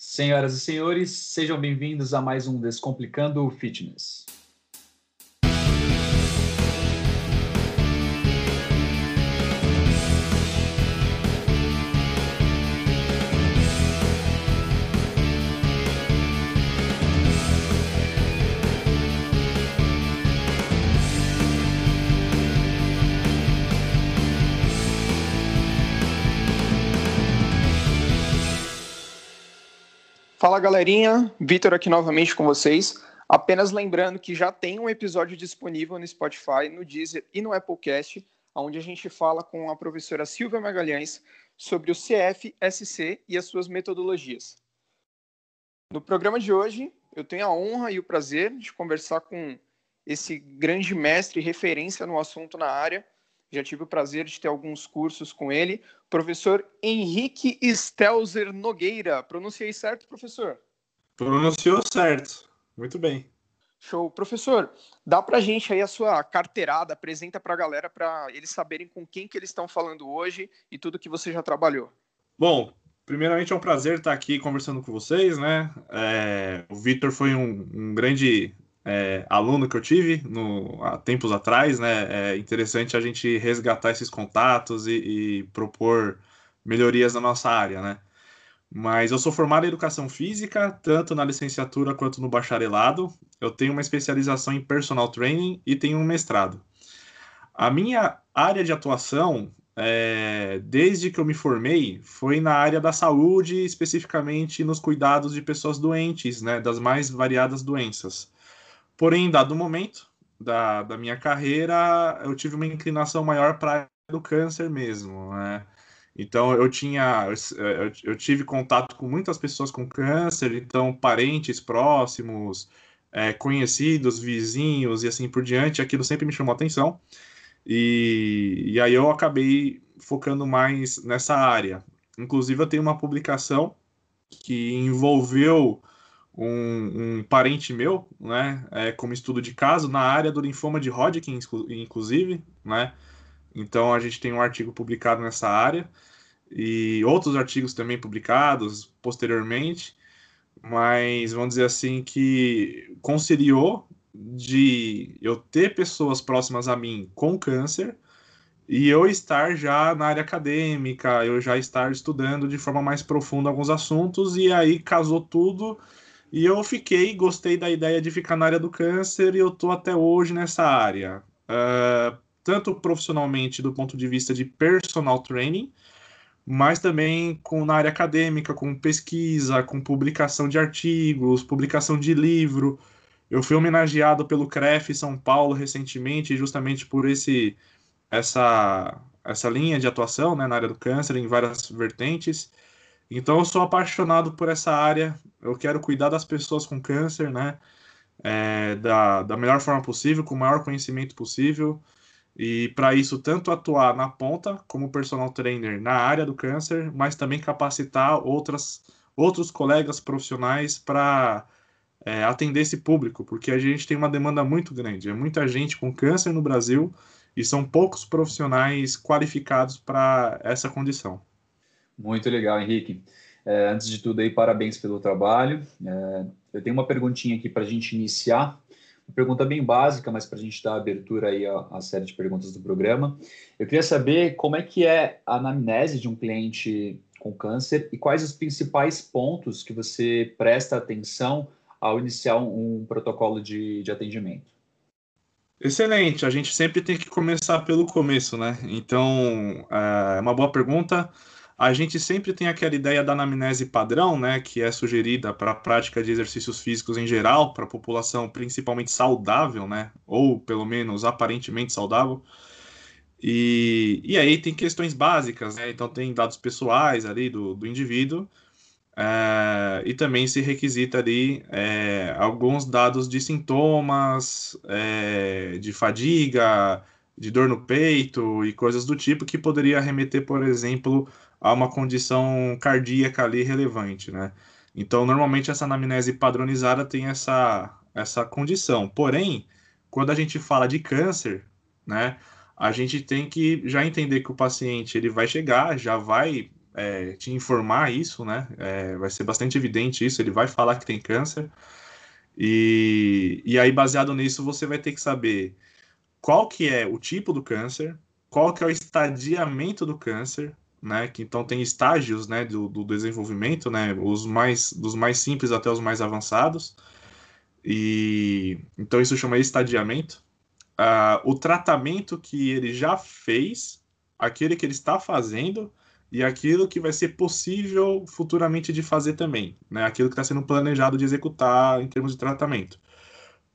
Senhoras e senhores, sejam bem-vindos a mais um Descomplicando Fitness. Fala galerinha, Vitor aqui novamente com vocês. Apenas lembrando que já tem um episódio disponível no Spotify, no Deezer e no Applecast, onde a gente fala com a professora Silvia Magalhães sobre o CF, SC e as suas metodologias. No programa de hoje, eu tenho a honra e o prazer de conversar com esse grande mestre e referência no assunto na área, já tive o prazer de ter alguns cursos com ele. Professor Henrique Stelzer Nogueira. Pronunciei certo, professor? Pronunciou certo. Muito bem. Show. Professor, dá pra gente aí a sua carteirada, apresenta pra galera para eles saberem com quem que eles estão falando hoje e tudo que você já trabalhou. Bom, primeiramente é um prazer estar aqui conversando com vocês, né? É, o Vitor foi um, um grande é, aluno que eu tive no, há tempos atrás, né? É interessante a gente resgatar esses contatos e, e, propor melhorias na nossa área, né? Mas eu sou formado em educação física, tanto na licenciatura quanto no bacharelado. Eu tenho uma especialização em personal training e tenho um mestrado. A minha área de atuação, é, desde que eu me formei, foi na área da saúde, especificamente nos cuidados de pessoas doentes, né? Das mais variadas doenças. Porém, em dado momento da, da minha carreira, eu tive uma inclinação maior para do câncer mesmo, né? Então eu tinha, eu, eu, tive contato com muitas pessoas com câncer, então parentes próximos, é, conhecidos, vizinhos e assim por diante. Aquilo sempre me chamou atenção e, e aí eu acabei focando mais nessa área. Inclusive eu tenho uma publicação que envolveu um, um, parente meu, né, é, como estudo de caso, na área do linfoma de Hodgkin, inclusive, né, então a gente tem um artigo publicado nessa área e outros artigos também publicados posteriormente, mas vamos dizer assim que conciliou de eu ter pessoas próximas a mim com câncer e eu estar já na área acadêmica, eu já estar estudando de forma mais profunda alguns assuntos e aí casou tudo e eu fiquei, gostei da ideia de ficar na área do câncer e eu tô até hoje nessa área. Uh, tanto profissionalmente do ponto de vista de personal training, mas também com, na área acadêmica, com pesquisa, com publicação de artigos, publicação de livro. Eu fui homenageado pelo CREF São Paulo recentemente, justamente por esse essa, essa linha de atuação né, na área do câncer, em várias vertentes. Então eu sou apaixonado por essa área. Eu quero cuidar das pessoas com câncer, né? É, da, da melhor forma possível, com o maior conhecimento possível. E para isso, tanto atuar na ponta, como personal trainer na área do câncer, mas também capacitar outras, outros colegas profissionais para é, atender esse público, porque a gente tem uma demanda muito grande. É muita gente com câncer no Brasil e são poucos profissionais qualificados para essa condição. Muito legal, Henrique. É, antes de tudo, aí, parabéns pelo trabalho. É, eu tenho uma perguntinha aqui para a gente iniciar. Uma pergunta bem básica, mas para a gente dar abertura aí à, à, série de perguntas do programa. Eu queria saber como é que é a anamnese de um cliente com câncer e quais os principais pontos que você presta atenção ao iniciar um, um protocolo de, de atendimento. Excelente, a gente sempre tem que começar pelo começo, né? Então, é uma boa pergunta a gente sempre tem aquela ideia da anamnese padrão, né, que é sugerida para a prática de exercícios físicos em geral, para a população principalmente saudável, né, ou pelo menos aparentemente saudável. E, e aí tem questões básicas, né, então tem dados pessoais ali do, do indivíduo, é, e também se requisita ali é, alguns dados de sintomas, é, de fadiga, de dor no peito e coisas do tipo que poderia remeter, por exemplo, a uma condição cardíaca ali relevante, né? Então, normalmente essa anamnese padronizada tem essa, essa condição. Porém, quando a gente fala de câncer, né, a gente tem que já entender que o paciente ele vai chegar, já vai é, te informar isso, né? É, vai ser bastante evidente isso. Ele vai falar que tem câncer. E, e aí, baseado nisso, você vai ter que saber qual que é o tipo do câncer, qual que é o estadiamento do câncer, né? Que então tem estágios, né, do, do desenvolvimento, né? Os mais dos mais simples até os mais avançados. E então isso chama estadiamento. Uh, o tratamento que ele já fez, aquele que ele está fazendo e aquilo que vai ser possível futuramente de fazer também, né? Aquilo que está sendo planejado de executar em termos de tratamento.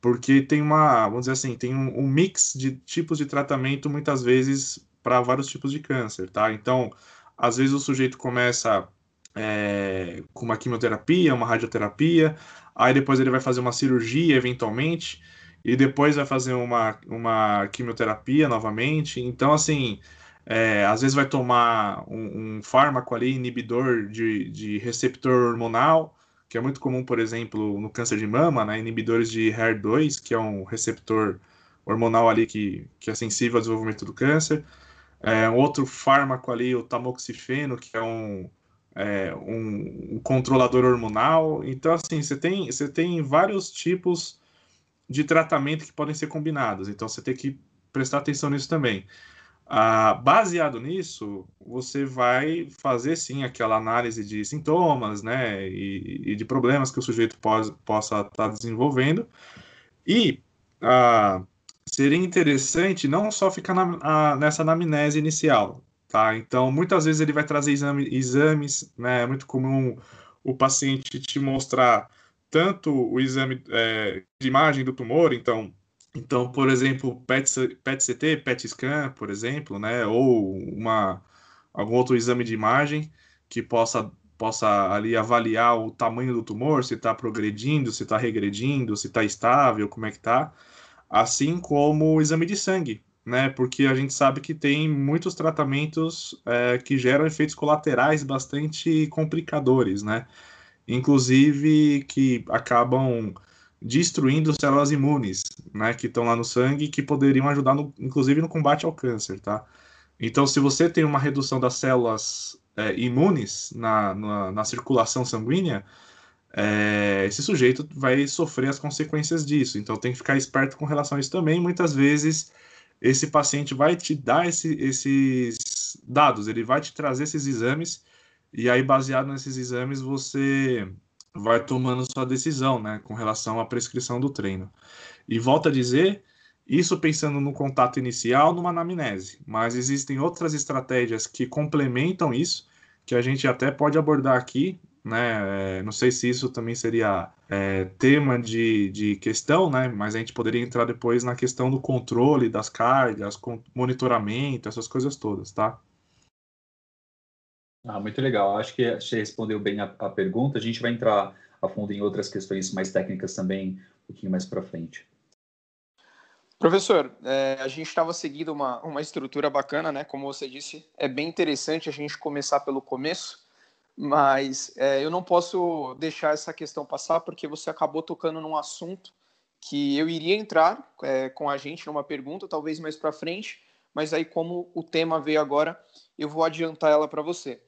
Porque tem uma, vamos dizer assim, tem um, um mix de tipos de tratamento muitas vezes para vários tipos de câncer, tá? Então, às vezes o sujeito começa é, com uma quimioterapia, uma radioterapia, aí depois ele vai fazer uma cirurgia eventualmente, e depois vai fazer uma, uma quimioterapia novamente. Então, assim, é, às vezes vai tomar um, um fármaco ali, inibidor de, de, receptor hormonal, que é muito comum, por exemplo, no câncer de mama, né? Inibidores de HER2, que é um receptor hormonal ali que, que é sensível ao desenvolvimento do câncer. É, um outro fármaco ali, o tamoxifeno, que é um, é, um, um, controlador hormonal. Então, assim, você tem, você tem vários tipos de tratamento que podem ser combinados. Então, você tem que prestar atenção nisso também. Ah, baseado nisso, você vai fazer sim aquela análise de sintomas, né, e, e de problemas que o sujeito pode, possa estar tá desenvolvendo. E ah, seria interessante não só ficar na, a, nessa anamnese inicial, tá? Então, muitas vezes ele vai trazer exame, exames, né? É muito comum o paciente te mostrar tanto o exame é, de imagem do tumor, então, então, por exemplo, PET, PET-CT, PET-scan, por exemplo, né? Ou uma algum outro exame de imagem que possa possa ali avaliar o tamanho do tumor, se está progredindo, se está regredindo, se está estável, como é que está assim como o exame de sangue, né? Porque a gente sabe que tem muitos tratamentos é, que geram efeitos colaterais bastante complicadores, né? Inclusive que acabam destruindo células imunes, né? Que estão lá no sangue que poderiam ajudar, no, inclusive, no combate ao câncer, tá? Então, se você tem uma redução das células é, imunes na, na, na circulação sanguínea, é, esse sujeito vai sofrer as consequências disso. Então tem que ficar esperto com relação a isso também. Muitas vezes esse paciente vai te dar esse, esses dados, ele vai te trazer esses exames, e aí, baseado nesses exames, você vai tomando sua decisão né, com relação à prescrição do treino. E volto a dizer, isso pensando no contato inicial, numa anamnese, mas existem outras estratégias que complementam isso, que a gente até pode abordar aqui né? É, não sei se isso também seria é, tema de, de questão, né? Mas a gente poderia entrar depois na questão do controle das cargas, monitoramento, essas coisas todas, tá? Ah, muito legal. Acho que você respondeu bem a, a pergunta. A gente vai entrar a fundo em outras questões mais técnicas também um pouquinho mais para frente. Professor, é, a gente estava seguindo uma, uma estrutura bacana, né? Como você disse, é bem interessante a gente começar pelo começo mas é, eu não posso deixar essa questão passar porque você acabou tocando num assunto que eu iria entrar é, com a gente numa pergunta, talvez mais para frente, mas aí como o tema veio agora, eu vou adiantar ela para você.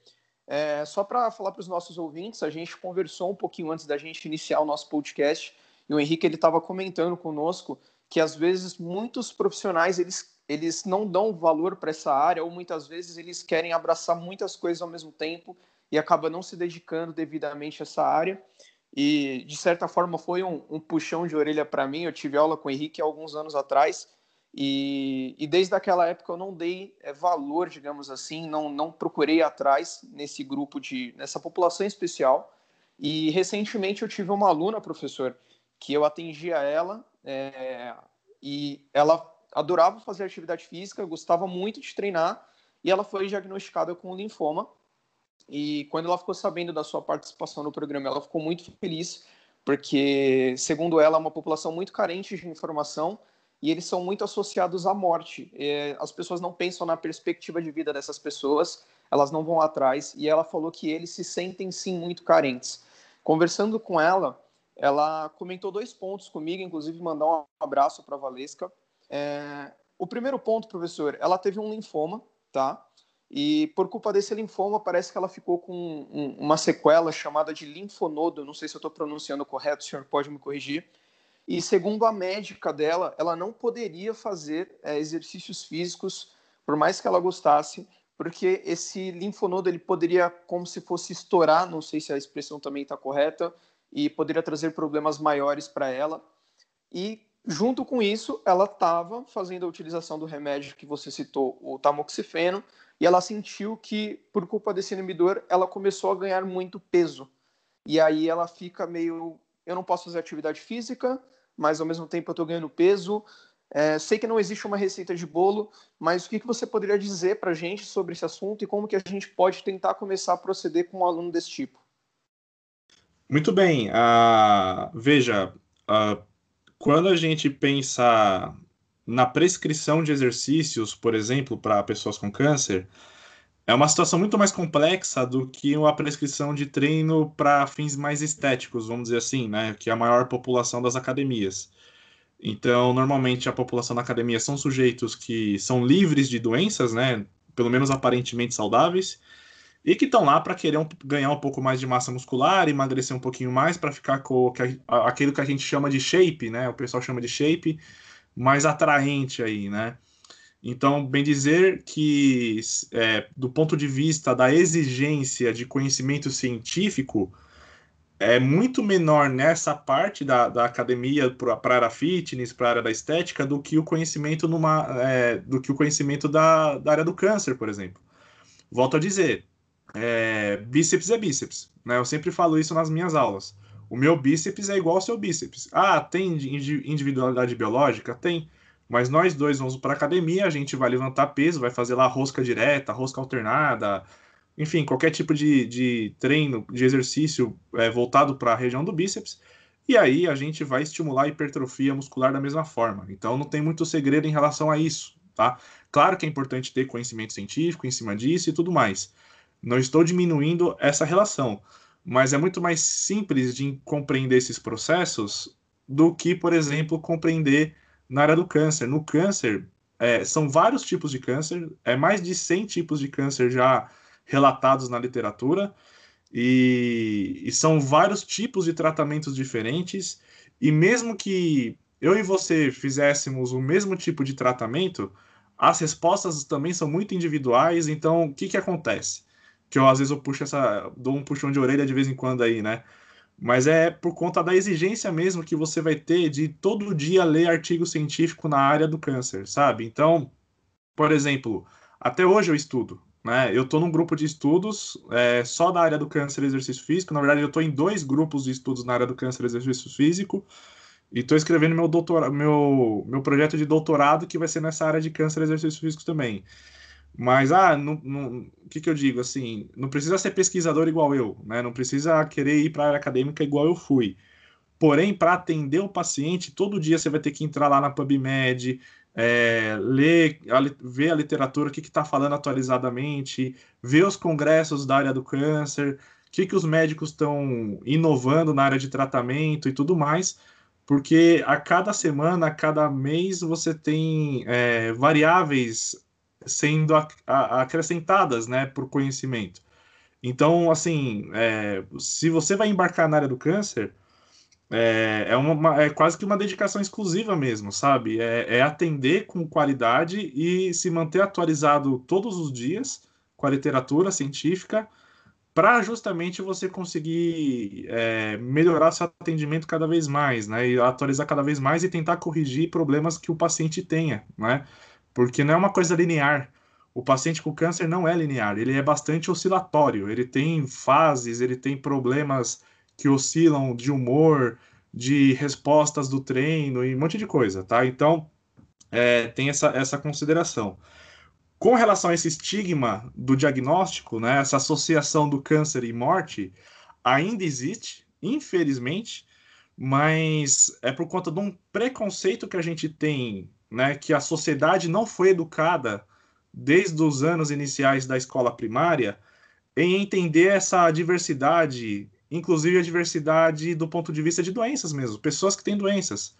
É, só para falar para os nossos ouvintes, a gente conversou um pouquinho antes da gente iniciar o nosso podcast e o Henrique ele estava comentando conosco que às vezes muitos profissionais eles eles não dão valor para essa área ou muitas vezes eles querem abraçar muitas coisas ao mesmo tempo e acaba não se dedicando devidamente a essa área. E, de certa forma, foi um, um puxão de orelha para mim. Eu tive aula com o Henrique alguns anos atrás e, e desde aquela época eu não dei é, valor, digamos assim, não, não procurei atrás nesse grupo, de nessa população especial. E recentemente eu tive uma aluna, professor, que eu atendia ela é, e ela adorava fazer atividade física, gostava muito de treinar e ela foi diagnosticada com linfoma e quando ela ficou sabendo da sua participação no programa, ela ficou muito feliz, porque, segundo ela, é uma população muito carente de informação e eles são muito associados à morte. É, as pessoas não pensam na perspectiva de vida dessas pessoas, elas não vão atrás, e ela falou que eles se sentem sim muito carentes. Conversando com ela, ela comentou dois pontos comigo, inclusive mandar um abraço para a Valesca. É, o primeiro ponto, professor, ela teve um linfoma, tá? E por culpa desse linfoma, parece que ela ficou com um, uma sequela chamada de linfonodo. Não sei se eu estou pronunciando correto, o senhor pode me corrigir. E segundo a médica dela, ela não poderia fazer é, exercícios físicos, por mais que ela gostasse, porque esse linfonodo ele poderia, como se fosse estourar, não sei se a expressão também está correta, e poderia trazer problemas maiores para ela. E junto com isso, ela estava fazendo a utilização do remédio que você citou, o tamoxifeno, e ela sentiu que, por culpa desse inibidor, ela começou a ganhar muito peso. E aí ela fica meio. Eu não posso fazer atividade física, mas ao mesmo tempo eu estou ganhando peso. É, sei que não existe uma receita de bolo, mas o que, que você poderia dizer para a gente sobre esse assunto e como que a gente pode tentar começar a proceder com um aluno desse tipo? Muito bem. Uh, veja, uh, quando a gente pensa na prescrição de exercícios, por exemplo, para pessoas com câncer, é uma situação muito mais complexa do que uma prescrição de treino para fins mais estéticos, vamos dizer assim, né? Que é a maior população das academias. Então, normalmente a população da academia são sujeitos que são livres de doenças, né? Pelo menos aparentemente saudáveis, e que estão lá para querer um, ganhar um pouco mais de massa muscular, emagrecer um pouquinho mais para ficar com aquilo que a gente chama de shape, né? O pessoal chama de shape, mais atraente aí, né? Então, bem dizer que, é, do ponto de vista da exigência de conhecimento científico, é muito menor nessa parte da, da academia para a área fitness, para a área da estética, do que o conhecimento numa, é, do que o conhecimento da, da área do câncer, por exemplo. Volto a dizer, é, bíceps é bíceps, né? Eu sempre falo isso nas minhas aulas. O meu bíceps é igual ao seu bíceps. Ah, tem individualidade biológica? Tem. Mas nós dois vamos para academia, a gente vai levantar peso, vai fazer lá rosca direta, rosca alternada, enfim, qualquer tipo de, de treino, de exercício é, voltado para a região do bíceps. E aí a gente vai estimular a hipertrofia muscular da mesma forma. Então não tem muito segredo em relação a isso, tá? Claro que é importante ter conhecimento científico em cima disso e tudo mais. Não estou diminuindo essa relação mas é muito mais simples de compreender esses processos do que, por exemplo, compreender na área do câncer. No câncer, é, são vários tipos de câncer, é mais de 100 tipos de câncer já relatados na literatura, e, e são vários tipos de tratamentos diferentes, e mesmo que eu e você fizéssemos o mesmo tipo de tratamento, as respostas também são muito individuais, então o que, que acontece? Que eu às vezes eu puxo essa, dou um puxão de orelha de vez em quando aí, né? Mas é por conta da exigência mesmo que você vai ter de todo dia ler artigo científico na área do câncer, sabe? Então, por exemplo, até hoje eu estudo, né? Eu estou num grupo de estudos é, só da área do câncer e exercício físico. Na verdade, eu estou em dois grupos de estudos na área do câncer e exercício físico. E estou escrevendo meu, doutor, meu, meu projeto de doutorado que vai ser nessa área de câncer e exercício físico também. Mas, ah, o que, que eu digo? Assim, não precisa ser pesquisador igual eu, né? Não precisa querer ir para a área acadêmica igual eu fui. Porém, para atender o paciente, todo dia você vai ter que entrar lá na PubMed, é, ler, a, ver a literatura, o que está falando atualizadamente, ver os congressos da área do câncer, o que, que os médicos estão inovando na área de tratamento e tudo mais, porque a cada semana, a cada mês, você tem é, variáveis sendo acrescentadas, né, por conhecimento. Então, assim, é, se você vai embarcar na área do câncer, é, é, uma, é quase que uma dedicação exclusiva mesmo, sabe? É, é atender com qualidade e se manter atualizado todos os dias com a literatura científica para justamente você conseguir é, melhorar seu atendimento cada vez mais, né? E atualizar cada vez mais e tentar corrigir problemas que o paciente tenha, né? Porque não é uma coisa linear. O paciente com câncer não é linear, ele é bastante oscilatório, ele tem fases, ele tem problemas que oscilam de humor, de respostas do treino e um monte de coisa, tá? Então, é, tem essa, essa consideração. Com relação a esse estigma do diagnóstico, né, essa associação do câncer e morte, ainda existe, infelizmente, mas é por conta de um preconceito que a gente tem né, que a sociedade não foi educada desde os anos iniciais da escola primária em entender essa diversidade, inclusive a diversidade do ponto de vista de doenças mesmo, pessoas que têm doenças.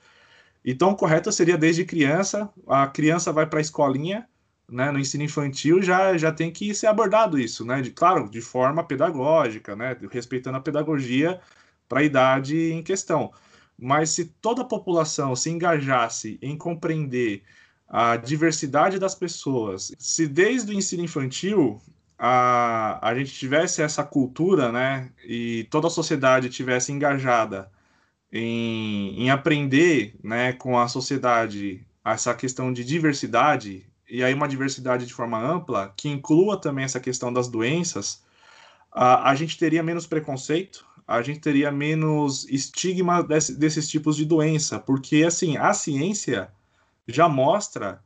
Então, o correto seria desde criança, a criança vai para a escolinha, né, no ensino infantil já, já tem que ser abordado isso, né? De, claro, de forma pedagógica, né? Respeitando a pedagogia para a idade em questão. Mas se toda a população se engajasse em compreender a diversidade das pessoas, se desde o ensino infantil a, a gente tivesse essa cultura, né, e toda a sociedade tivesse engajada em, em aprender, né, com a sociedade essa questão de diversidade, e aí uma diversidade de forma ampla, que inclua também essa questão das doenças, a, a gente teria menos preconceito, a gente teria menos estigma desse, desses tipos de doença, porque assim, a ciência já mostra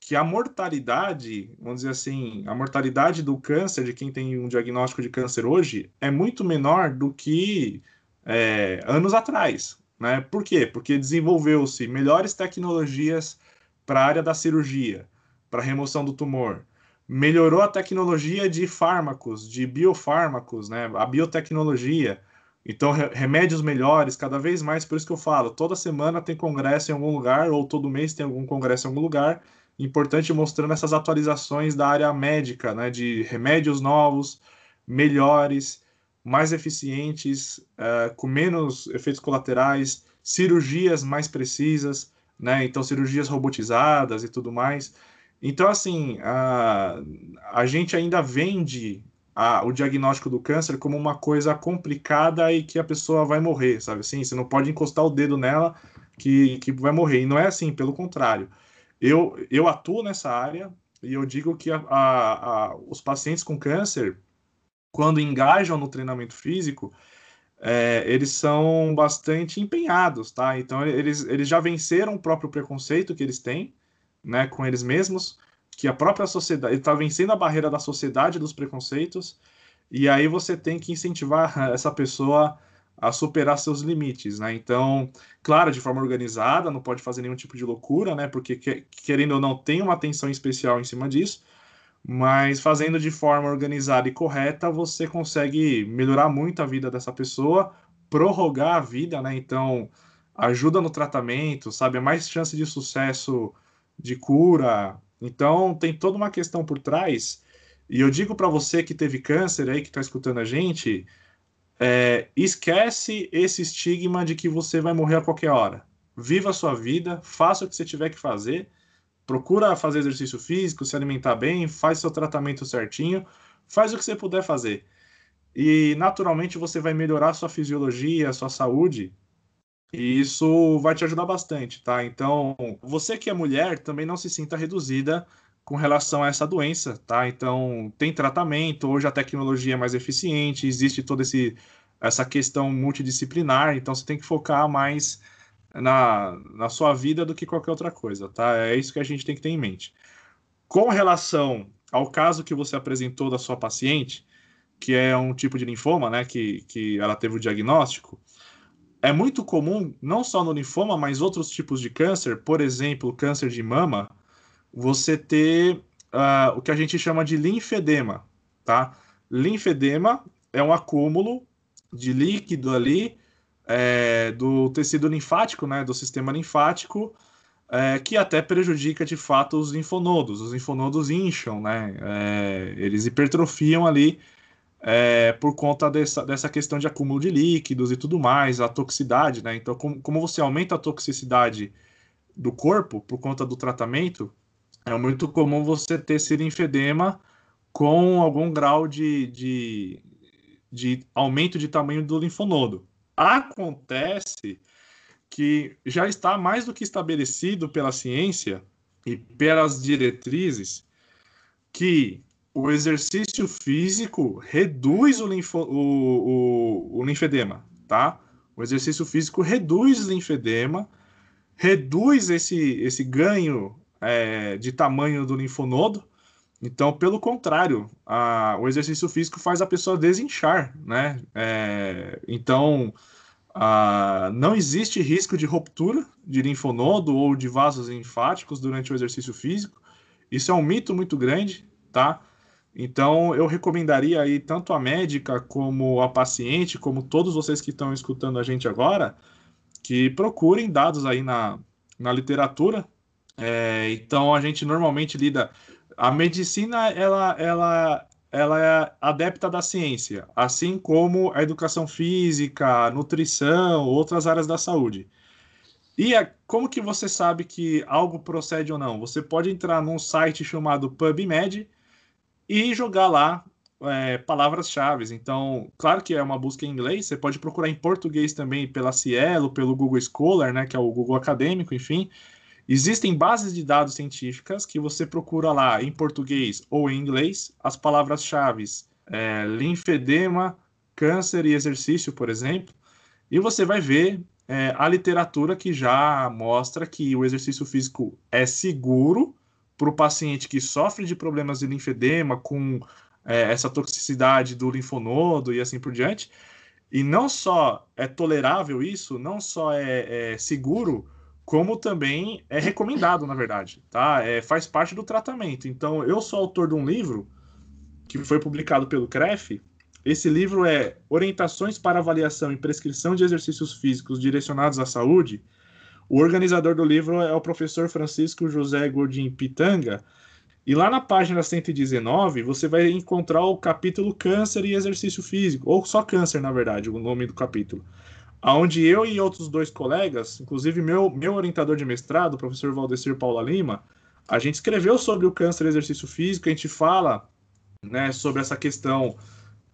que a mortalidade, vamos dizer assim, a mortalidade do câncer de quem tem um diagnóstico de câncer hoje é muito menor do que é, anos atrás. Né? Por quê? Porque desenvolveu-se melhores tecnologias para a área da cirurgia, para remoção do tumor. Melhorou a tecnologia de fármacos, de biofármacos, né? a biotecnologia. Então, remédios melhores, cada vez mais, por isso que eu falo, toda semana tem congresso em algum lugar, ou todo mês tem algum congresso em algum lugar, importante mostrando essas atualizações da área médica, né, de remédios novos, melhores, mais eficientes, uh, com menos efeitos colaterais, cirurgias mais precisas, né, então cirurgias robotizadas e tudo mais. Então, assim, a, a gente ainda vende a, o diagnóstico do câncer como uma coisa complicada e que a pessoa vai morrer, sabe assim? Você não pode encostar o dedo nela que, que vai morrer. E não é assim, pelo contrário. Eu, eu atuo nessa área e eu digo que a, a, a, os pacientes com câncer, quando engajam no treinamento físico, é, eles são bastante empenhados, tá? Então, eles, eles já venceram o próprio preconceito que eles têm, né, com eles mesmos, que a própria sociedade está vencendo a barreira da sociedade dos preconceitos, e aí você tem que incentivar essa pessoa a superar seus limites, né? Então, claro, de forma organizada, não pode fazer nenhum tipo de loucura, né? Porque querendo ou não, tem uma atenção especial em cima disso, mas fazendo de forma organizada e correta, você consegue melhorar muito a vida dessa pessoa, prorrogar a vida, né? Então, ajuda no tratamento, sabe? É mais chance de sucesso de cura. Então, tem toda uma questão por trás. E eu digo para você que teve câncer aí, que está escutando a gente, é, esquece esse estigma de que você vai morrer a qualquer hora. Viva a sua vida, faça o que você tiver que fazer, procura fazer exercício físico, se alimentar bem, faz seu tratamento certinho, faz o que você puder fazer. E naturalmente você vai melhorar a sua fisiologia, a sua saúde, e isso vai te ajudar bastante, tá? Então, você que é mulher também não se sinta reduzida com relação a essa doença, tá? Então, tem tratamento, hoje a tecnologia é mais eficiente, existe toda esse, essa questão multidisciplinar, então você tem que focar mais na, na sua vida do que qualquer outra coisa, tá? É isso que a gente tem que ter em mente. Com relação ao caso que você apresentou da sua paciente, que é um tipo de linfoma, né, que, que ela teve o diagnóstico, é muito comum, não só no linfoma, mas outros tipos de câncer, por exemplo, câncer de mama, você ter uh, o que a gente chama de linfedema, tá? Linfedema é um acúmulo de líquido ali é, do tecido linfático, né, do sistema linfático, é, que até prejudica de fato os linfonodos. Os linfonodos incham, né? É, eles hipertrofiam ali é, por conta dessa, dessa questão de acúmulo de líquidos e tudo mais, a toxicidade, né? Então, como, como você aumenta a toxicidade do corpo por conta do tratamento, é muito comum você ter esse linfedema com algum grau de, de, de aumento de tamanho do linfonodo. Acontece que já está mais do que estabelecido pela ciência e pelas diretrizes que o exercício físico reduz o, linfo, o, o, o linfedema, tá? O exercício físico reduz o linfedema, reduz esse, esse ganho é, de tamanho do linfonodo. Então, pelo contrário, a, o exercício físico faz a pessoa desinchar, né? É, então, a, não existe risco de ruptura de linfonodo ou de vasos linfáticos durante o exercício físico. Isso é um mito muito grande, tá? Então, eu recomendaria aí tanto a médica como a paciente, como todos vocês que estão escutando a gente agora, que procurem dados aí na, na literatura. É, então, a gente normalmente lida A medicina, ela, ela, ela é adepta da ciência, assim como a educação física, a nutrição, outras áreas da saúde. E é, como que você sabe que algo procede ou não? Você pode entrar num site chamado PubMed e jogar lá é, palavras-chave. Então, claro que é uma busca em inglês, você pode procurar em português também pela Cielo, pelo Google Scholar, né, que é o Google Acadêmico, enfim. Existem bases de dados científicas que você procura lá em português ou em inglês as palavras-chave é, linfedema, câncer e exercício, por exemplo, e você vai ver é, a literatura que já mostra que o exercício físico é seguro para o paciente que sofre de problemas de linfedema com é, essa toxicidade do linfonodo e assim por diante. E não só é tolerável isso, não só é, é seguro, como também é recomendado, na verdade, tá? É, faz parte do tratamento. Então, eu sou autor de um livro que foi publicado pelo CREF. Esse livro é Orientações para Avaliação e Prescrição de Exercícios Físicos Direcionados à Saúde. O organizador do livro é o professor Francisco José Godin Pitanga. E lá na página 119, você vai encontrar o capítulo Câncer e Exercício Físico, ou só Câncer, na verdade, o nome do capítulo onde eu e outros dois colegas, inclusive meu, meu orientador de mestrado, o professor Valdecir Paula Lima, a gente escreveu sobre o câncer e exercício físico, a gente fala né, sobre essa questão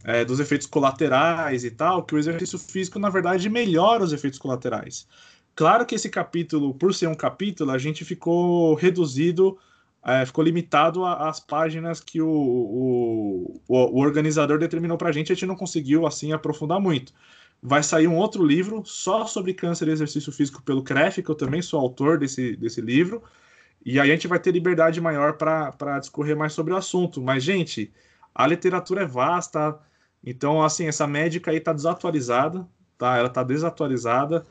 é, dos efeitos colaterais e tal, que o exercício físico, na verdade, melhora os efeitos colaterais. Claro que esse capítulo, por ser um capítulo, a gente ficou reduzido, é, ficou limitado às páginas que o, o, o organizador determinou para a gente, a gente não conseguiu, assim, aprofundar muito vai sair um outro livro só sobre câncer e exercício físico pelo CREF, que eu também sou autor desse, desse livro. E aí a gente vai ter liberdade maior para discorrer mais sobre o assunto. Mas, gente, a literatura é vasta. Então, assim, essa médica aí está desatualizada, tá? Ela está desatualizada.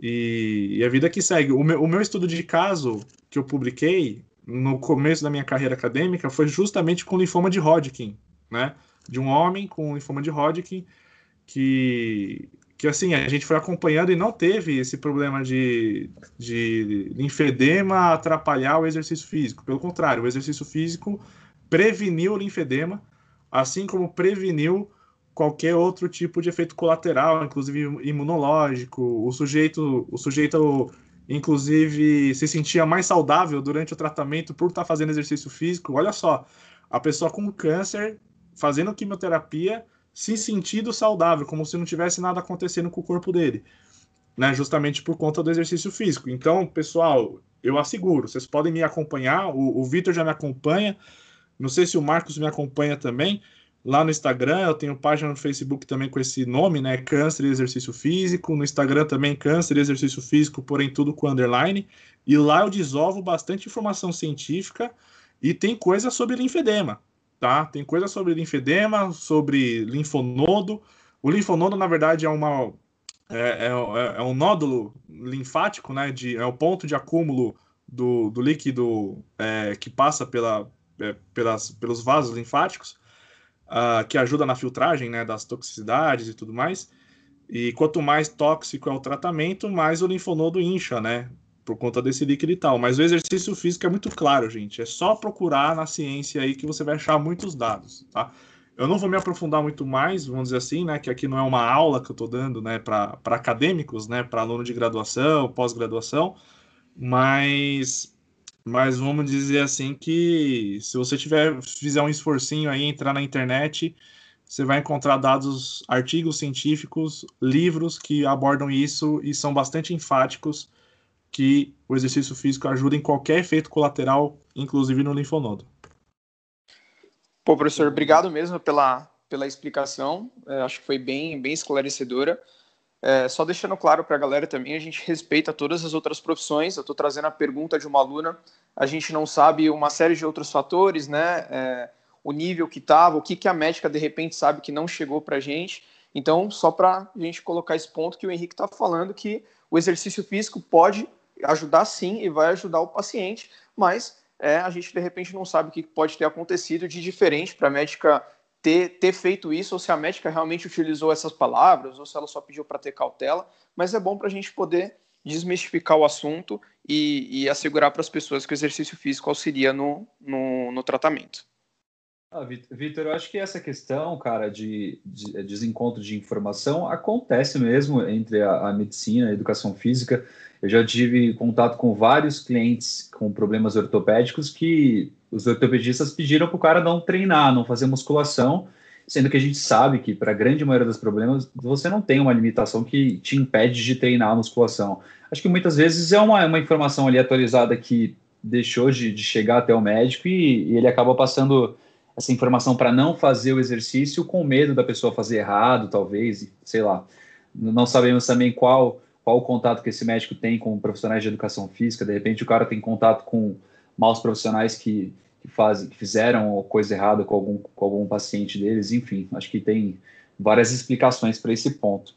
E, e, a vida que segue. O meu, o meu estudo de caso que eu publiquei no começo da minha carreira acadêmica foi justamente com linfoma de Hodgkin, né? De um homem com linfoma de Hodgkin que, que assim, a gente foi acompanhando e não teve esse problema de, de linfedema atrapalhar o exercício físico. Pelo contrário, o exercício físico preveniu o linfedema, assim como preveniu qualquer outro tipo de efeito colateral, inclusive imunológico. O sujeito, o sujeito inclusive se sentia mais saudável durante o tratamento por estar fazendo exercício físico. Olha só, a pessoa com câncer fazendo quimioterapia se sentindo saudável, como se não tivesse nada acontecendo com o corpo dele, né? Justamente por conta do exercício físico. Então, pessoal, eu asseguro, vocês podem me acompanhar, o, o Vitor já me acompanha, não sei se o Marcos me acompanha também. Lá no Instagram, eu tenho página no Facebook também com esse nome, né? Câncer e Exercício Físico. No Instagram também, Câncer e Exercício Físico, porém tudo com underline. E lá eu desovo bastante informação científica e tem coisa sobre linfedema tá? Tem coisa sobre linfedema, sobre linfonodo. O linfonodo, na verdade, é uma é, é, é um nódulo linfático, né? De, é o ponto de acúmulo do, do líquido é, que passa pela, é, pelas, pelos vasos linfáticos, uh, que ajuda na filtragem né, das toxicidades e tudo mais. E quanto mais tóxico é o tratamento, mais o linfonodo incha, né? por conta desse líquido e tal. Mas o exercício físico é muito claro, gente. É só procurar na ciência aí que você vai achar muitos dados, tá? Eu não vou me aprofundar muito mais, vamos dizer assim, né? Que aqui não é uma aula que eu estou dando, né? Para acadêmicos, né? Para aluno de graduação, pós-graduação, mas mas vamos dizer assim que se você tiver fizer um esforcinho aí entrar na internet você vai encontrar dados artigos científicos livros que abordam isso e são bastante enfáticos que o exercício físico ajuda em qualquer efeito colateral, inclusive no linfonodo. Pô, professor, obrigado mesmo pela, pela explicação. É, acho que foi bem, bem esclarecedora. É, só deixando claro para a galera também, a gente respeita todas as outras profissões. Eu estou trazendo a pergunta de uma aluna. A gente não sabe uma série de outros fatores, né? É, o nível que estava, o que, que a médica de repente sabe que não chegou para a gente. Então, só para a gente colocar esse ponto que o Henrique está falando, que o exercício físico pode ajudar sim e vai ajudar o paciente, mas é, a gente de repente não sabe o que pode ter acontecido de diferente para a médica ter, ter feito isso, ou se a médica realmente utilizou essas palavras, ou se ela só pediu para ter cautela, mas é bom para a gente poder desmistificar o assunto e, e assegurar para as pessoas que o exercício físico auxilia no, no, no tratamento. Ah, Vitor, eu acho que essa questão, cara, de, de, eh, desencontro de informação acontece mesmo entre a, a, medicina e a educação física. Eu já tive contato com vários clientes com problemas ortopédicos que os ortopedistas pediram para o cara não treinar, não fazer musculação, sendo que a gente sabe que para a grande maioria dos problemas você não tem uma limitação que te impede de treinar a musculação. Acho que muitas vezes é uma, uma informação ali atualizada que deixou de, de chegar até o médico e, e ele acaba passando essa informação para não fazer o exercício com medo da pessoa fazer errado, talvez, sei lá. Não sabemos também qual qual o contato que esse médico tem com profissionais de educação física. De repente, o cara tem contato com maus profissionais que, que, faz, que fizeram coisa errada com algum, com algum paciente deles. Enfim, acho que tem várias explicações para esse ponto.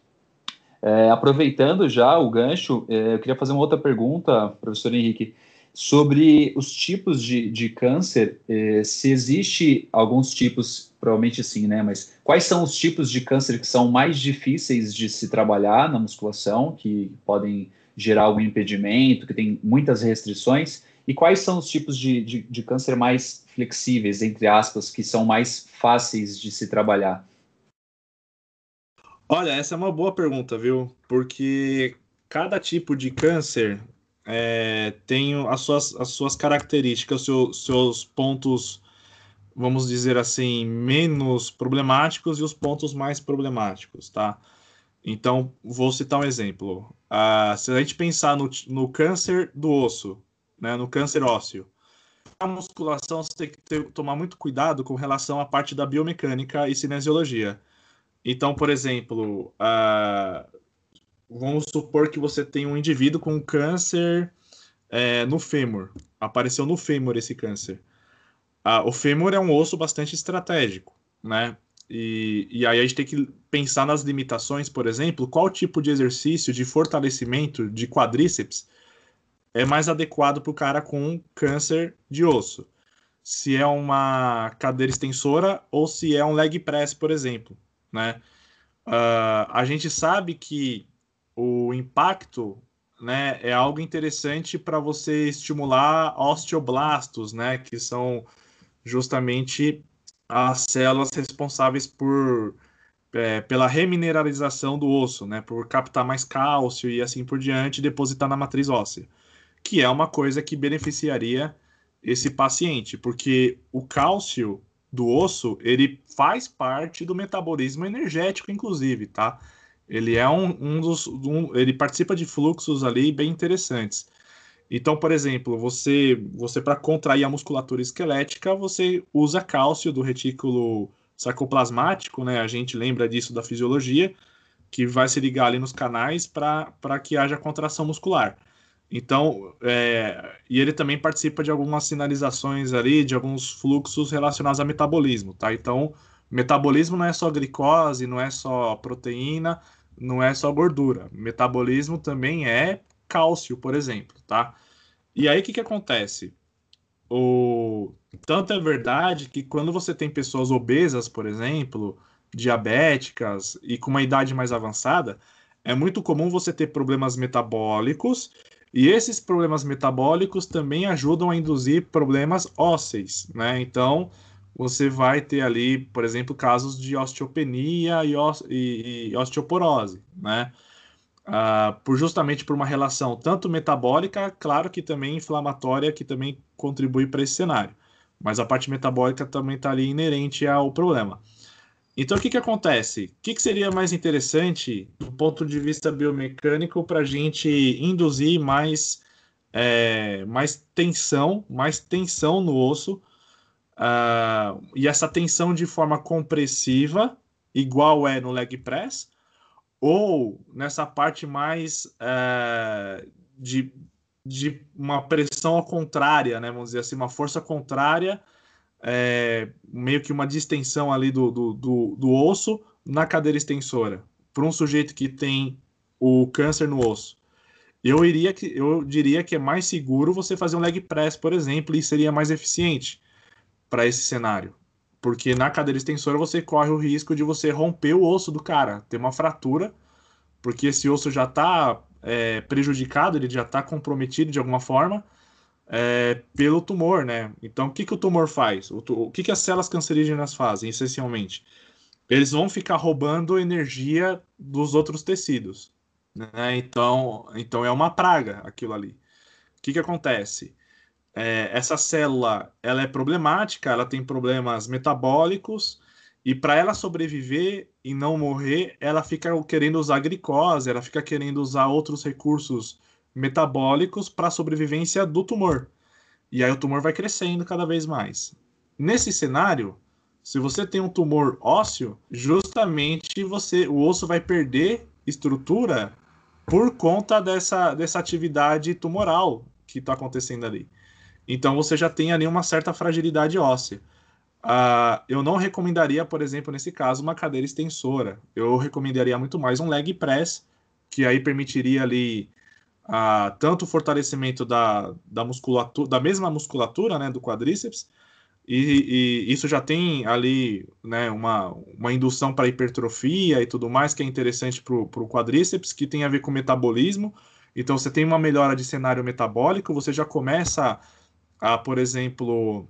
É, aproveitando já o gancho, é, eu queria fazer uma outra pergunta, professor Henrique sobre os tipos de, de câncer, eh, se existe alguns tipos, provavelmente sim, né? Mas quais são os tipos de câncer que são mais difíceis de se trabalhar na musculação, que podem gerar algum impedimento, que tem muitas restrições? E quais são os tipos de, de, de câncer mais flexíveis, entre aspas, que são mais fáceis de se trabalhar? Olha, essa é uma boa pergunta, viu? Porque cada tipo de câncer é, tem as suas, as suas características, seu, seus pontos, vamos dizer assim, menos problemáticos e os pontos mais problemáticos, tá? Então, vou citar um exemplo. Uh, se a gente pensar no, no câncer do osso, né, no câncer ósseo, a musculação você tem que ter, tomar muito cuidado com relação à parte da biomecânica e cinesiologia. Então, por exemplo, uh, vamos supor que você tem um indivíduo com câncer é, no fêmur. Apareceu no fêmur esse câncer. Ah, o fêmur é um osso bastante estratégico, né? E, e aí a gente tem que pensar nas limitações, por exemplo, qual tipo de exercício de fortalecimento de quadríceps é mais adequado para o cara com câncer de osso. Se é uma cadeira extensora ou se é um leg press, por exemplo, né? Uh, a gente sabe que o impacto né, é algo interessante para você estimular osteoblastos, né, que são justamente as células responsáveis por é, pela remineralização do osso, né, por captar mais cálcio e assim por diante, depositar na matriz óssea, que é uma coisa que beneficiaria esse paciente, porque o cálcio do osso ele faz parte do metabolismo energético, inclusive, tá? Ele é um, um dos. Um, ele participa de fluxos ali bem interessantes. Então, por exemplo, você, você para contrair a musculatura esquelética, você usa cálcio do retículo sarcoplasmático, né? A gente lembra disso da fisiologia, que vai se ligar ali nos canais para que haja contração muscular. Então, é, e ele também participa de algumas sinalizações ali, de alguns fluxos relacionados a metabolismo, tá? Então, Metabolismo não é só glicose, não é só proteína, não é só gordura. Metabolismo também é cálcio, por exemplo, tá? E aí o que, que acontece? O... Tanto é verdade que quando você tem pessoas obesas, por exemplo, diabéticas e com uma idade mais avançada, é muito comum você ter problemas metabólicos e esses problemas metabólicos também ajudam a induzir problemas ósseos, né? Então, você vai ter ali, por exemplo, casos de osteopenia e, e, e osteoporose, né? Uh, por justamente por uma relação tanto metabólica, claro que também inflamatória, que também contribui para esse cenário. Mas a parte metabólica também está ali inerente ao problema. Então, o que, que acontece? O que, que seria mais interessante do ponto de vista biomecânico para a gente induzir mais, é, mais tensão, mais tensão no osso, Uh, e essa tensão de forma compressiva, igual é no leg press, ou nessa parte mais uh, de, de uma pressão ao contrária, né? Vamos dizer assim, uma força contrária, é, meio que uma distensão ali do, do, do, do osso na cadeira extensora, para um sujeito que tem o câncer no osso. Eu, iria que, eu diria que é mais seguro você fazer um leg press, por exemplo, e seria mais eficiente para esse cenário. Porque na cadeira extensora você corre o risco de você romper o osso do cara, ter uma fratura, porque esse osso já está é, prejudicado, ele já está comprometido de alguma forma é, pelo tumor, né? Então, o que, que o tumor faz? O, o que, que as células cancerígenas fazem, essencialmente? Eles vão ficar roubando energia dos outros tecidos. Né? Então, então, é uma praga aquilo ali. O que, que acontece? É, essa célula ela é problemática, ela tem problemas metabólicos, e para ela sobreviver e não morrer, ela fica querendo usar glicose, ela fica querendo usar outros recursos metabólicos para a sobrevivência do tumor. E aí o tumor vai crescendo cada vez mais. Nesse cenário, se você tem um tumor ósseo, justamente você o osso vai perder estrutura por conta dessa, dessa atividade tumoral que está acontecendo ali. Então você já tem ali uma certa fragilidade óssea. Uh, eu não recomendaria, por exemplo, nesse caso, uma cadeira extensora. Eu recomendaria muito mais um leg press, que aí permitiria ali uh, tanto o fortalecimento da, da musculatura, da mesma musculatura, né, do quadríceps, e, e isso já tem ali, né, uma, uma indução para hipertrofia e tudo mais, que é interessante para o quadríceps, que tem a ver com metabolismo. Então, você tem uma melhora de cenário metabólico, você já começa por exemplo,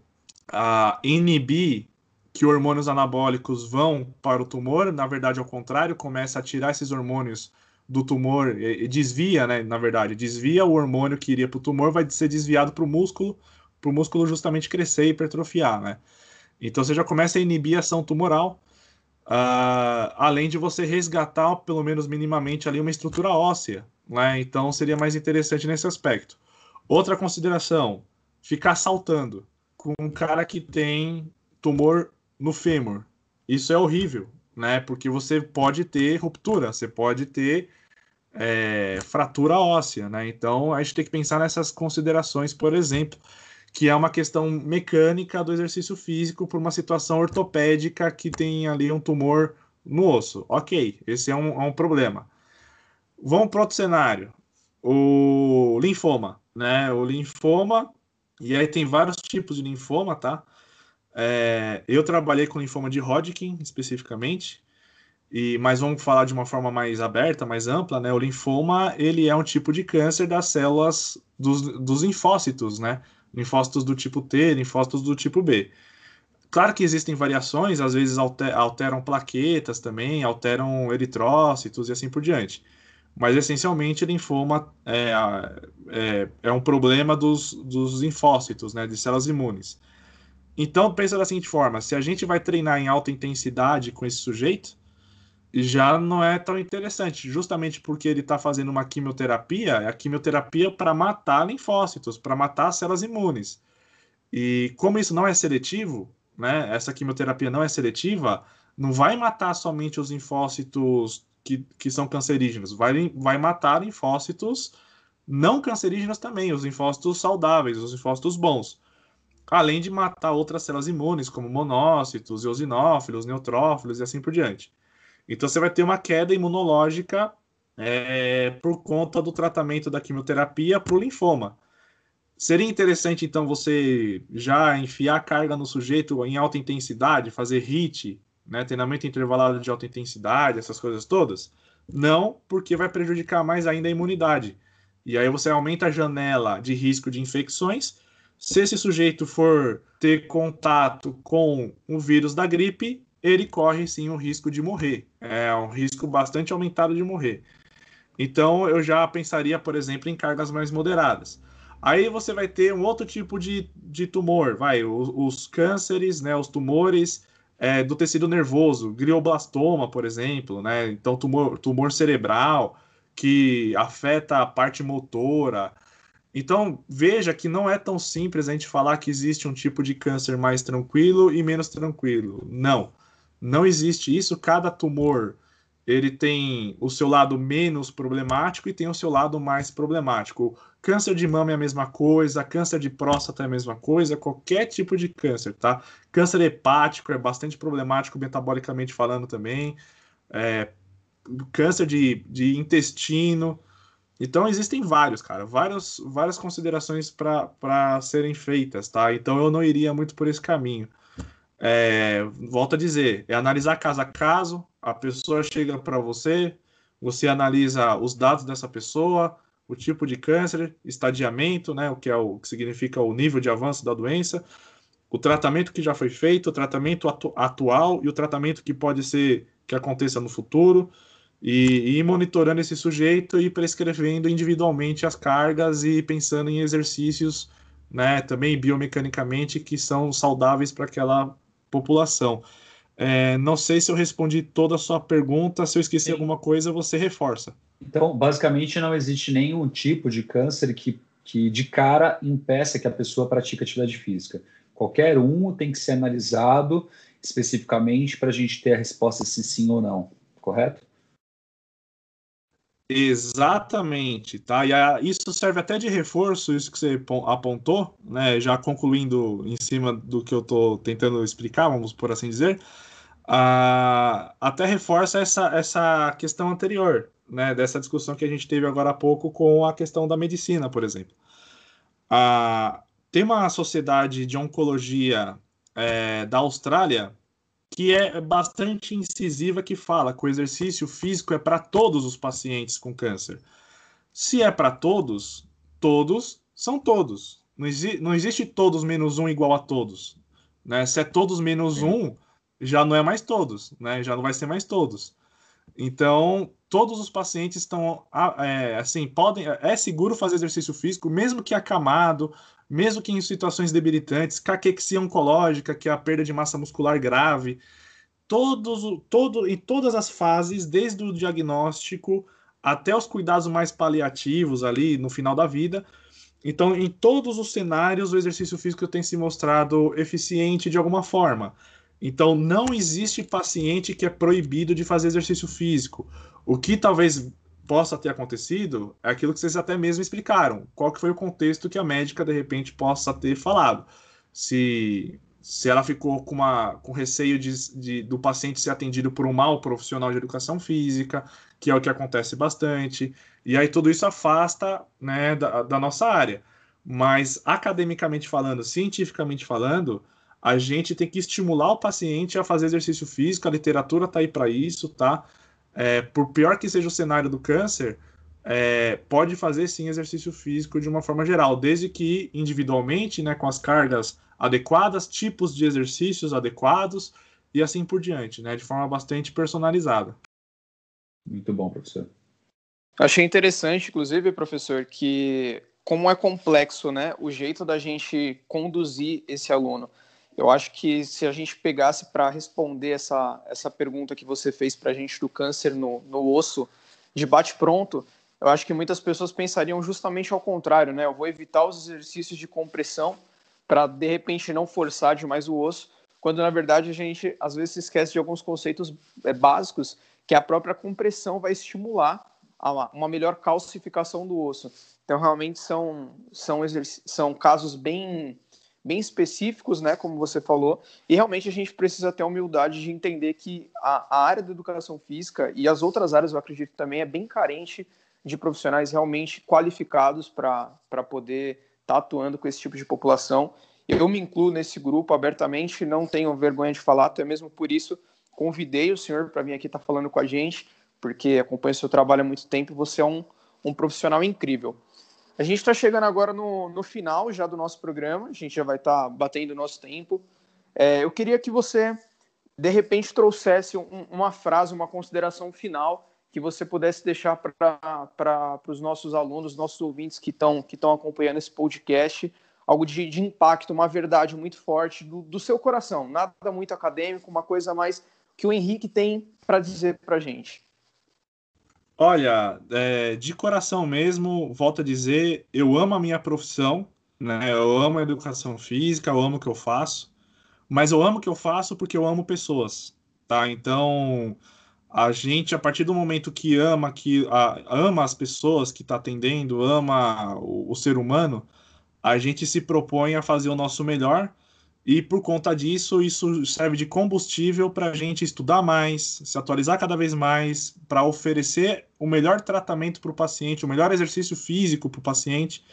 a inibir que hormônios anabólicos vão para o tumor, na verdade, ao contrário, começa a tirar esses hormônios do tumor, e, desvia, né, na verdade, desvia o hormônio que iria para o tumor, vai ser desviado para o músculo, para o músculo justamente crescer e hipertrofiar, né? Então você já começa a inibir a ação tumoral, uh, além de você resgatar, pelo menos minimamente, ali uma estrutura óssea, né? Então seria mais interessante nesse aspecto. Outra consideração, ficar saltando com um cara que tem tumor no fêmur. Isso é horrível, né? Porque você pode ter ruptura, você pode ter é, fratura óssea, né? Então a gente tem que pensar nessas considerações, por exemplo, que é uma questão mecânica do exercício físico por uma situação ortopédica que tem ali um tumor no osso. Ok, esse é um, é um problema. Vamos para outro cenário. O linfoma, né? O linfoma e aí tem vários tipos de linfoma, tá? É, eu trabalhei com linfoma de Hodgkin especificamente, e mas vamos falar de uma forma mais aberta, mais ampla, né? O linfoma ele é um tipo de câncer das células dos, dos linfócitos, né? Linfócitos do tipo T, linfócitos do tipo B. Claro que existem variações, às vezes alteram plaquetas também, alteram eritrócitos e assim por diante mas essencialmente linfoma é, é, é um problema dos, dos linfócitos, né, de células imunes. Então, pensa da seguinte forma: se a gente vai treinar em alta intensidade com esse sujeito, já não é tão interessante, justamente porque ele está fazendo uma quimioterapia, é a quimioterapia para matar linfócitos, para matar células imunes. E como isso não é seletivo, né, essa quimioterapia não é seletiva, não vai matar somente os linfócitos que, que são cancerígenos, vai, vai matar linfócitos não cancerígenos também, os linfócitos saudáveis, os linfócitos bons. Além de matar outras células imunes, como monócitos, eosinófilos, neutrófilos e assim por diante. Então você vai ter uma queda imunológica é, por conta do tratamento da quimioterapia para o linfoma. Seria interessante, então, você já enfiar carga no sujeito em alta intensidade, fazer HIT, né, treinamento intervalado de alta intensidade, essas coisas todas? Não, porque vai prejudicar mais ainda a imunidade. E aí você aumenta a janela de risco de infecções. Se esse sujeito for ter contato com o vírus da gripe, ele corre sim o risco de morrer. É um risco bastante aumentado de morrer. Então eu já pensaria, por exemplo, em cargas mais moderadas. Aí você vai ter um outro tipo de, de tumor, vai, os, os cânceres, né, os tumores é, do tecido nervoso, glioblastoma, por exemplo, né? Então, tumor, tumor cerebral que afeta a parte motora. Então, veja que não é tão simples a gente falar que existe um tipo de câncer mais tranquilo e menos tranquilo. Não, não existe isso. Cada tumor ele tem o seu lado menos problemático e tem o seu lado mais problemático. Câncer de mama é a mesma coisa, câncer de próstata é a mesma coisa, qualquer tipo de câncer, tá? Câncer hepático é bastante problemático metabolicamente falando também. É, câncer de, de intestino. Então existem vários, cara, vários, várias considerações para serem feitas, tá? Então eu não iria muito por esse caminho. É, volto a dizer, é analisar caso a caso. A pessoa chega para você, você analisa os dados dessa pessoa, o tipo de câncer, estadiamento, né, o que é o que significa o nível de avanço da doença, o tratamento que já foi feito, o tratamento atu atual e o tratamento que pode ser que aconteça no futuro, e, e ir monitorando esse sujeito e prescrevendo individualmente as cargas e pensando em exercícios, né, também biomecanicamente que são saudáveis para aquela população. É, não sei se eu respondi toda a sua pergunta, se eu esqueci Sim. alguma coisa, você reforça. Então, basicamente, não existe nenhum tipo de câncer que, que de cara impeça que a pessoa pratique atividade física. Qualquer um tem que ser analisado especificamente para a gente ter a resposta se sim ou não, correto? Exatamente, tá? E a, isso serve até de reforço, isso que você apontou, né? Já concluindo em cima do que eu estou tentando explicar, vamos por assim dizer, a, até reforça essa, essa questão anterior, né? Dessa discussão que a gente teve agora há pouco com a questão da medicina, por exemplo. A, tem uma sociedade de oncologia é, da Austrália que é bastante incisiva, que fala que o exercício físico é para todos os pacientes com câncer. Se é para todos, todos são todos. Não, exi não, existe todos menos um igual a todos. Né? Se é todos menos um, já não é mais todos, né? já não vai ser mais todos. Então, todos os pacientes estão, é, assim, podem, é seguro fazer exercício físico, mesmo que acamado, mesmo que em situações debilitantes, caquexia oncológica, que é a perda de massa muscular grave, todos, todo, em todas as fases, desde o diagnóstico até os cuidados mais paliativos ali no final da vida. Então, em todos os cenários, o exercício físico tem se mostrado eficiente de alguma forma. Então, não existe paciente que é proibido de fazer exercício físico. O que talvez possa ter acontecido é aquilo que vocês até mesmo explicaram. Qual que foi o contexto que a médica, de repente, possa ter falado. Se, se ela ficou com, uma, com receio de, de, do paciente ser atendido por um mau profissional de educação física, que é o que acontece bastante. E aí tudo isso afasta né, da, da nossa área. Mas, academicamente falando, cientificamente falando, a gente tem que estimular o paciente a fazer exercício físico, a literatura está aí para isso, tá? É, por pior que seja o cenário do câncer, é, pode fazer sim exercício físico de uma forma geral, desde que individualmente, né, com as cargas adequadas, tipos de exercícios adequados e assim por diante, né, de forma bastante personalizada. Muito bom, professor. Achei interessante, inclusive, professor, que como é complexo, né, o jeito da gente conduzir esse aluno. Eu acho que se a gente pegasse para responder essa, essa pergunta que você fez para a gente do câncer no, no osso, de bate-pronto, eu acho que muitas pessoas pensariam justamente ao contrário, né? Eu vou evitar os exercícios de compressão para, de repente, não forçar demais o osso, quando na verdade a gente às vezes esquece de alguns conceitos é, básicos que a própria compressão vai estimular uma melhor calcificação do osso. Então, realmente são, são, são casos bem bem específicos, né, como você falou, e realmente a gente precisa ter a humildade de entender que a, a área da educação física e as outras áreas, eu acredito também, é bem carente de profissionais realmente qualificados para poder estar tá atuando com esse tipo de população. Eu me incluo nesse grupo abertamente, não tenho vergonha de falar, até mesmo por isso convidei o senhor para vir aqui estar tá falando com a gente, porque acompanho seu trabalho há muito tempo, você é um, um profissional incrível. A gente está chegando agora no, no final já do nosso programa, a gente já vai estar tá batendo o nosso tempo. É, eu queria que você, de repente, trouxesse um, uma frase, uma consideração final que você pudesse deixar para os nossos alunos, nossos ouvintes que estão que acompanhando esse podcast, algo de, de impacto, uma verdade muito forte do, do seu coração, nada muito acadêmico, uma coisa mais que o Henrique tem para dizer para a gente. Olha, é, de coração mesmo, volto a dizer, eu amo a minha profissão, né? Eu amo a educação física, eu amo o que eu faço, mas eu amo o que eu faço porque eu amo pessoas, tá? Então, a gente, a partir do momento que ama, que a, ama as pessoas que está atendendo, ama o, o ser humano, a gente se propõe a fazer o nosso melhor e por conta disso, isso serve de combustível para a gente estudar mais, se atualizar cada vez mais, para oferecer o melhor tratamento para o paciente, o melhor exercício físico para o paciente.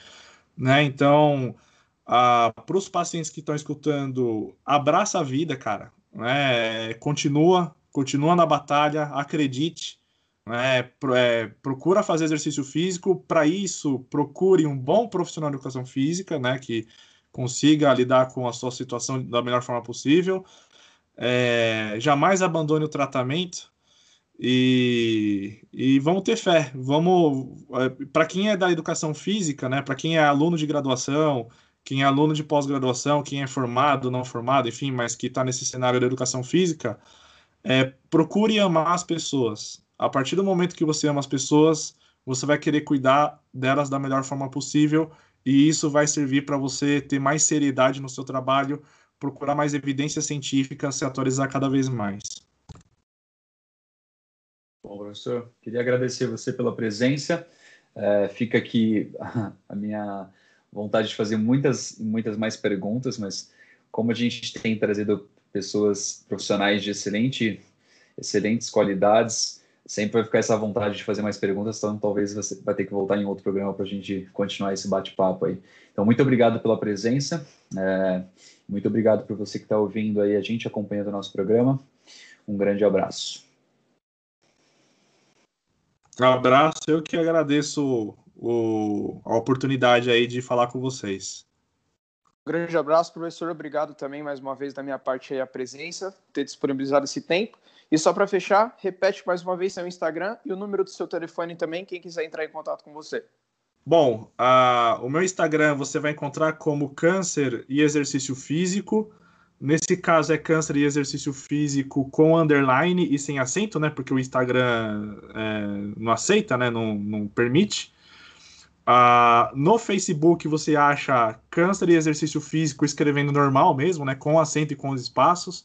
Né? Então, para os pacientes que estão escutando, abraça a vida, cara. Né? Continua, continua na batalha, acredite. né? É, procura fazer exercício físico. Para isso, procure um bom profissional de educação física, né? Que consiga lidar com a sua situação da melhor forma possível. É, jamais abandone o tratamento e, e vamos ter fé. Vamos é, para quem é da educação física, né? Para quem é aluno de graduação, quem é aluno de pós-graduação, quem é formado, não formado, enfim, mas que está nesse cenário da educação física, é, procure amar as pessoas. A partir do momento que você ama as pessoas, você vai querer cuidar delas da melhor forma possível e isso vai servir para você ter mais seriedade no seu trabalho, procurar mais evidências científicas, se atualizar cada vez mais. Bom, professor, queria agradecer você pela presença. É, fica aqui a minha vontade de fazer muitas, muitas mais perguntas, mas como a gente tem trazido pessoas profissionais de excelente, excelentes qualidades, sempre vai ficar essa vontade de fazer mais perguntas, então talvez você vai ter que voltar em outro programa para a gente continuar esse bate-papo aí. Então, muito obrigado pela presença, é, muito obrigado por você que está ouvindo aí a gente, acompanhando o nosso programa. Um grande abraço. Abraço, eu que agradeço o, a oportunidade aí de falar com vocês. Grande abraço, professor. Obrigado também mais uma vez da minha parte aí a presença, ter disponibilizado esse tempo. E só para fechar, repete mais uma vez seu Instagram e o número do seu telefone também, quem quiser entrar em contato com você. Bom, o meu Instagram você vai encontrar como Câncer e Exercício Físico. Nesse caso é câncer e exercício físico com underline e sem acento, né? Porque o Instagram é, não aceita, né? Não, não permite. Uh, no Facebook você acha câncer e exercício físico escrevendo normal mesmo, né? Com acento e com os espaços.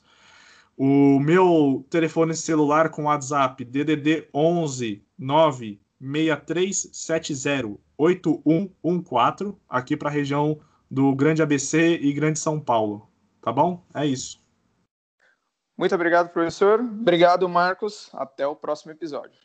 O meu telefone celular com WhatsApp DDD 11 96370 8114 aqui para a região do Grande ABC e Grande São Paulo. Tá bom? É isso. Muito obrigado, professor. Obrigado, Marcos. Até o próximo episódio.